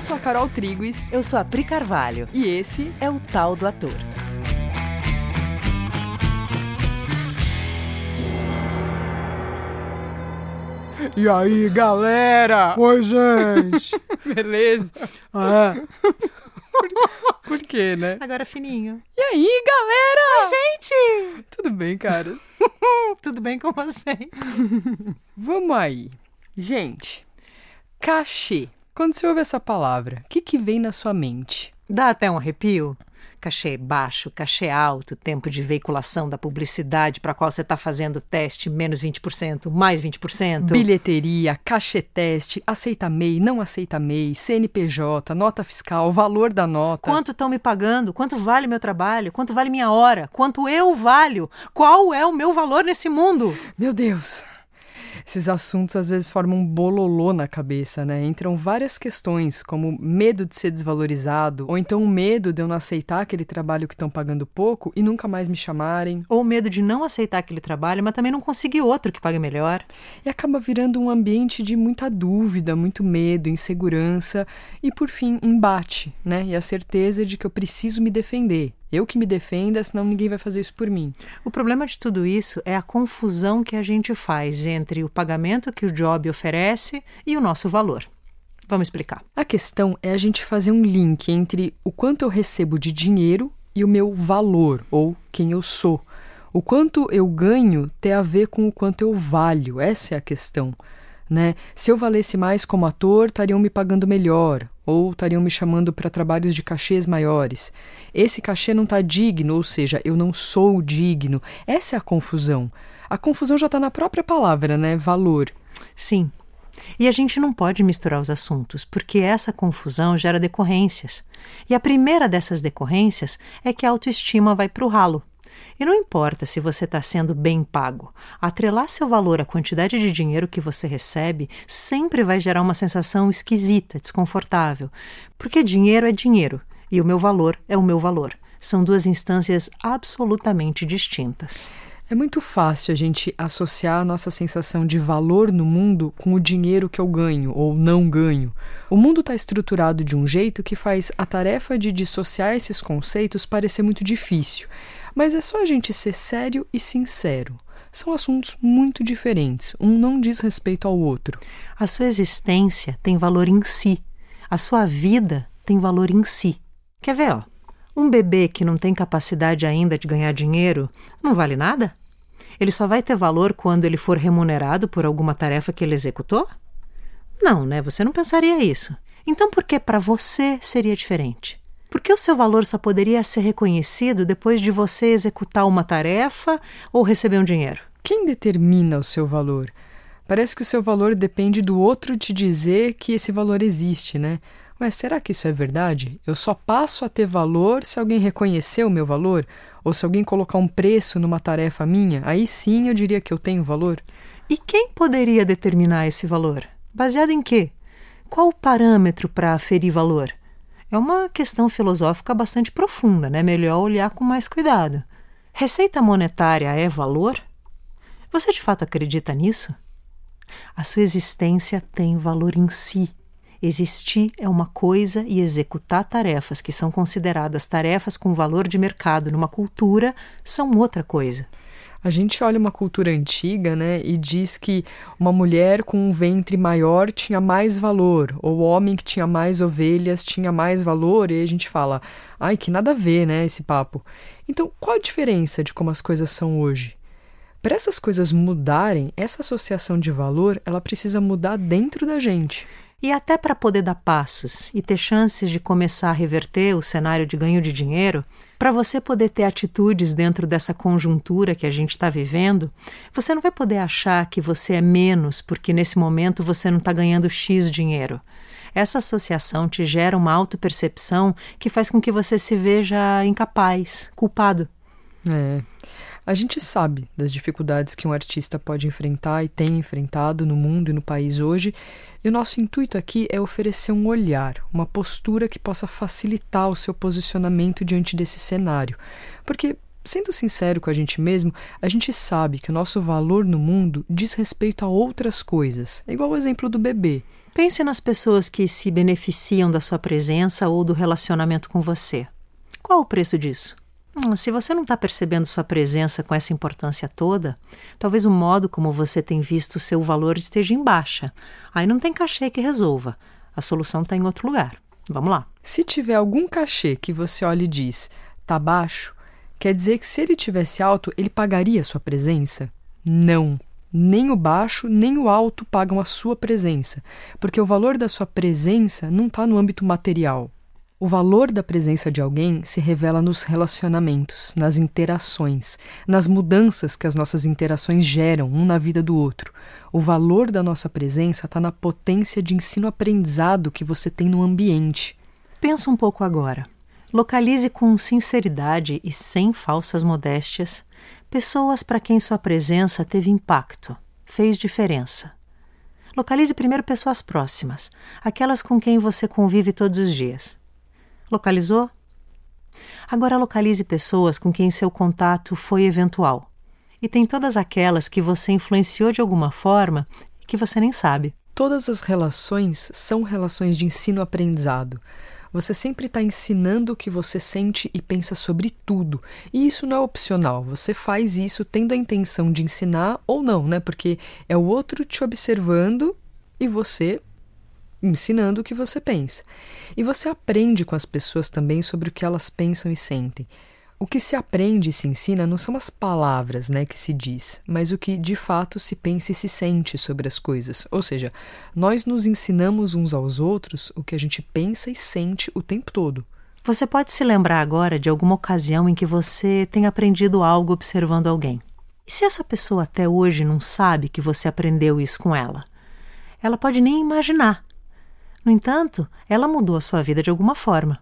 Eu sou a Carol Triguis. Eu sou a Pri Carvalho. E esse é o Tal do Ator. E aí, galera? Oi, gente! Beleza? Ah, é. Por, por quê, né? Agora fininho. E aí, galera? Oi, gente! Tudo bem, caras? Tudo bem com vocês? Vamos aí. Gente, cachê. Quando você ouve essa palavra, o que, que vem na sua mente? Dá até um arrepio? Cachê baixo, cachê alto, tempo de veiculação da publicidade para qual você está fazendo teste, menos 20%, mais 20%. Bilheteria, cachê teste, aceita MEI, não aceita MEI, CNPJ, nota fiscal, valor da nota. Quanto estão me pagando? Quanto vale meu trabalho? Quanto vale minha hora? Quanto eu valho? Qual é o meu valor nesse mundo? Meu Deus! Esses assuntos às vezes formam um bololô na cabeça, né? Entram várias questões, como medo de ser desvalorizado, ou então o medo de eu não aceitar aquele trabalho que estão pagando pouco e nunca mais me chamarem. Ou medo de não aceitar aquele trabalho, mas também não conseguir outro que pague melhor. E acaba virando um ambiente de muita dúvida, muito medo, insegurança e, por fim, embate, né? E a certeza de que eu preciso me defender. Eu que me defenda, senão ninguém vai fazer isso por mim. O problema de tudo isso é a confusão que a gente faz entre o pagamento que o job oferece e o nosso valor. Vamos explicar. A questão é a gente fazer um link entre o quanto eu recebo de dinheiro e o meu valor, ou quem eu sou. O quanto eu ganho tem a ver com o quanto eu valho, essa é a questão. Né? Se eu valesse mais como ator, estariam me pagando melhor, ou estariam me chamando para trabalhos de cachês maiores. Esse cachê não está digno, ou seja, eu não sou digno. Essa é a confusão. A confusão já está na própria palavra, né? Valor. Sim. E a gente não pode misturar os assuntos, porque essa confusão gera decorrências. E a primeira dessas decorrências é que a autoestima vai para o ralo. E não importa se você está sendo bem pago, atrelar seu valor à quantidade de dinheiro que você recebe sempre vai gerar uma sensação esquisita, desconfortável. Porque dinheiro é dinheiro e o meu valor é o meu valor. São duas instâncias absolutamente distintas. É muito fácil a gente associar a nossa sensação de valor no mundo com o dinheiro que eu ganho ou não ganho. O mundo está estruturado de um jeito que faz a tarefa de dissociar esses conceitos parecer muito difícil. Mas é só a gente ser sério e sincero. São assuntos muito diferentes, um não diz respeito ao outro. A sua existência tem valor em si. A sua vida tem valor em si. Quer ver, ó? Um bebê que não tem capacidade ainda de ganhar dinheiro não vale nada? Ele só vai ter valor quando ele for remunerado por alguma tarefa que ele executou? Não, né? Você não pensaria isso. Então por que para você seria diferente? Por que o seu valor só poderia ser reconhecido depois de você executar uma tarefa ou receber um dinheiro? Quem determina o seu valor? Parece que o seu valor depende do outro te dizer que esse valor existe, né? Mas será que isso é verdade? Eu só passo a ter valor se alguém reconhecer o meu valor? Ou se alguém colocar um preço numa tarefa minha? Aí sim eu diria que eu tenho valor. E quem poderia determinar esse valor? Baseado em quê? Qual o parâmetro para aferir valor? É uma questão filosófica bastante profunda, né? Melhor olhar com mais cuidado. Receita monetária é valor? Você de fato acredita nisso? A sua existência tem valor em si. Existir é uma coisa e executar tarefas que são consideradas tarefas com valor de mercado numa cultura são outra coisa. A gente olha uma cultura antiga, né, e diz que uma mulher com um ventre maior tinha mais valor, ou o homem que tinha mais ovelhas tinha mais valor, e a gente fala, ai, que nada a ver, né, esse papo. Então, qual a diferença de como as coisas são hoje? Para essas coisas mudarem, essa associação de valor, ela precisa mudar dentro da gente. E até para poder dar passos e ter chances de começar a reverter o cenário de ganho de dinheiro, para você poder ter atitudes dentro dessa conjuntura que a gente está vivendo, você não vai poder achar que você é menos porque nesse momento você não está ganhando X dinheiro. Essa associação te gera uma autopercepção que faz com que você se veja incapaz, culpado. É. A gente sabe das dificuldades que um artista pode enfrentar e tem enfrentado no mundo e no país hoje, e o nosso intuito aqui é oferecer um olhar, uma postura que possa facilitar o seu posicionamento diante desse cenário. Porque sendo sincero com a gente mesmo, a gente sabe que o nosso valor no mundo diz respeito a outras coisas. É igual o exemplo do bebê. Pense nas pessoas que se beneficiam da sua presença ou do relacionamento com você. Qual o preço disso? Hum, se você não está percebendo sua presença com essa importância toda, talvez o modo como você tem visto seu valor esteja em baixa. Aí não tem cachê que resolva. A solução está em outro lugar. Vamos lá. Se tiver algum cachê que você olha e diz, tá baixo, quer dizer que se ele tivesse alto, ele pagaria a sua presença? Não. Nem o baixo nem o alto pagam a sua presença, porque o valor da sua presença não está no âmbito material, o valor da presença de alguém se revela nos relacionamentos, nas interações, nas mudanças que as nossas interações geram um na vida do outro. O valor da nossa presença está na potência de ensino-aprendizado que você tem no ambiente. Pensa um pouco agora. Localize com sinceridade e sem falsas modéstias pessoas para quem sua presença teve impacto, fez diferença. Localize primeiro pessoas próximas, aquelas com quem você convive todos os dias. Localizou? Agora localize pessoas com quem seu contato foi eventual. E tem todas aquelas que você influenciou de alguma forma e que você nem sabe. Todas as relações são relações de ensino-aprendizado. Você sempre está ensinando o que você sente e pensa sobre tudo. E isso não é opcional. Você faz isso tendo a intenção de ensinar ou não, né? Porque é o outro te observando e você ensinando o que você pensa. E você aprende com as pessoas também sobre o que elas pensam e sentem. O que se aprende e se ensina não são as palavras né, que se diz, mas o que de fato se pensa e se sente sobre as coisas. Ou seja, nós nos ensinamos uns aos outros o que a gente pensa e sente o tempo todo. Você pode se lembrar agora de alguma ocasião em que você tem aprendido algo observando alguém. E se essa pessoa até hoje não sabe que você aprendeu isso com ela? Ela pode nem imaginar no entanto, ela mudou a sua vida de alguma forma.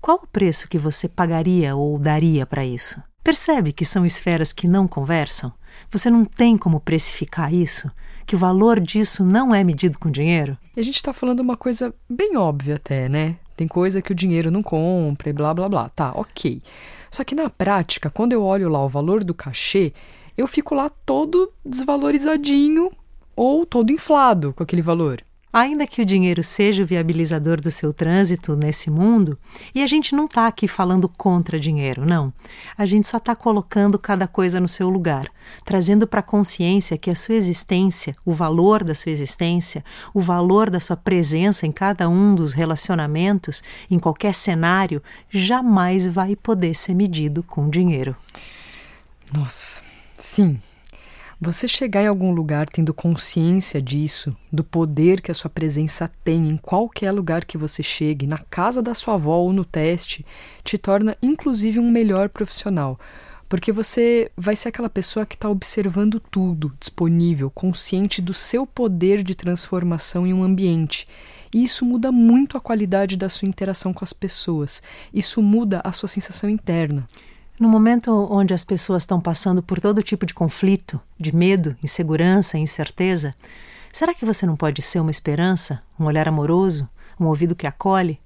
Qual o preço que você pagaria ou daria para isso? Percebe que são esferas que não conversam? Você não tem como precificar isso? Que o valor disso não é medido com dinheiro? E a gente está falando uma coisa bem óbvia até, né? Tem coisa que o dinheiro não compra e blá blá blá. Tá, ok. Só que na prática, quando eu olho lá o valor do cachê, eu fico lá todo desvalorizadinho ou todo inflado com aquele valor. Ainda que o dinheiro seja o viabilizador do seu trânsito nesse mundo, e a gente não está aqui falando contra dinheiro, não. A gente só está colocando cada coisa no seu lugar, trazendo para a consciência que a sua existência, o valor da sua existência, o valor da sua presença em cada um dos relacionamentos, em qualquer cenário, jamais vai poder ser medido com dinheiro. Nossa, sim, você chegar em algum lugar tendo consciência disso, do poder que a sua presença tem em qualquer lugar que você chegue, na casa da sua avó ou no teste, te torna inclusive um melhor profissional. Porque você vai ser aquela pessoa que está observando tudo, disponível, consciente do seu poder de transformação em um ambiente. E isso muda muito a qualidade da sua interação com as pessoas. Isso muda a sua sensação interna. No momento onde as pessoas estão passando por todo tipo de conflito, de medo, insegurança, incerteza, será que você não pode ser uma esperança, um olhar amoroso, um ouvido que acolhe?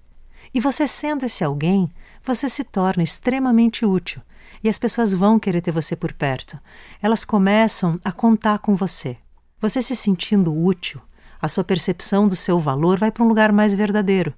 E você sendo esse alguém, você se torna extremamente útil e as pessoas vão querer ter você por perto. Elas começam a contar com você. Você se sentindo útil, a sua percepção do seu valor vai para um lugar mais verdadeiro.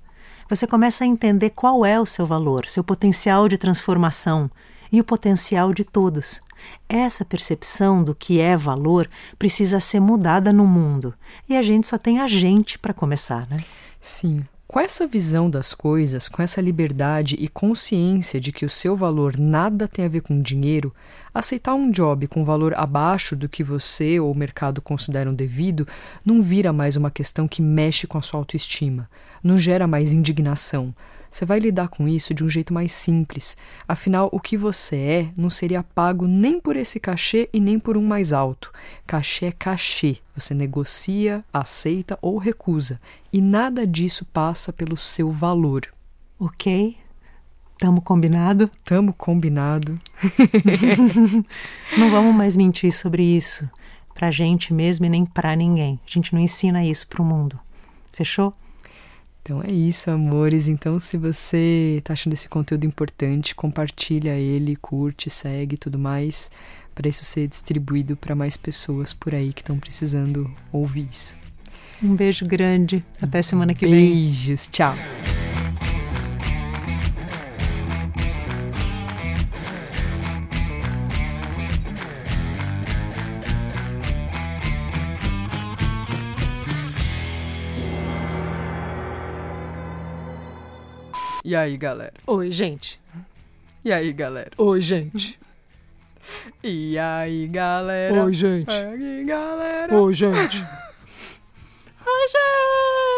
Você começa a entender qual é o seu valor, seu potencial de transformação e o potencial de todos. Essa percepção do que é valor precisa ser mudada no mundo. E a gente só tem a gente para começar, né? Sim. Com essa visão das coisas, com essa liberdade e consciência de que o seu valor nada tem a ver com dinheiro, aceitar um job com valor abaixo do que você ou o mercado consideram devido não vira mais uma questão que mexe com a sua autoestima, não gera mais indignação você vai lidar com isso de um jeito mais simples. Afinal, o que você é não seria pago nem por esse cachê e nem por um mais alto. Cachê é cachê. Você negocia, aceita ou recusa. E nada disso passa pelo seu valor. Ok. Tamo combinado? Tamo combinado. não vamos mais mentir sobre isso. Pra gente mesmo e nem pra ninguém. A gente não ensina isso pro mundo. Fechou? Então é isso, amores. Então, se você está achando esse conteúdo importante, compartilha ele, curte, segue e tudo mais, para isso ser distribuído para mais pessoas por aí que estão precisando ouvir isso. Um beijo grande. Até semana que Beijos, vem. Beijos. Tchau. E aí, galera? Oi, gente. E aí, galera? Oi, gente. E aí, galera? Oi, gente. E aí, galera? Oi, gente. Oi, gente.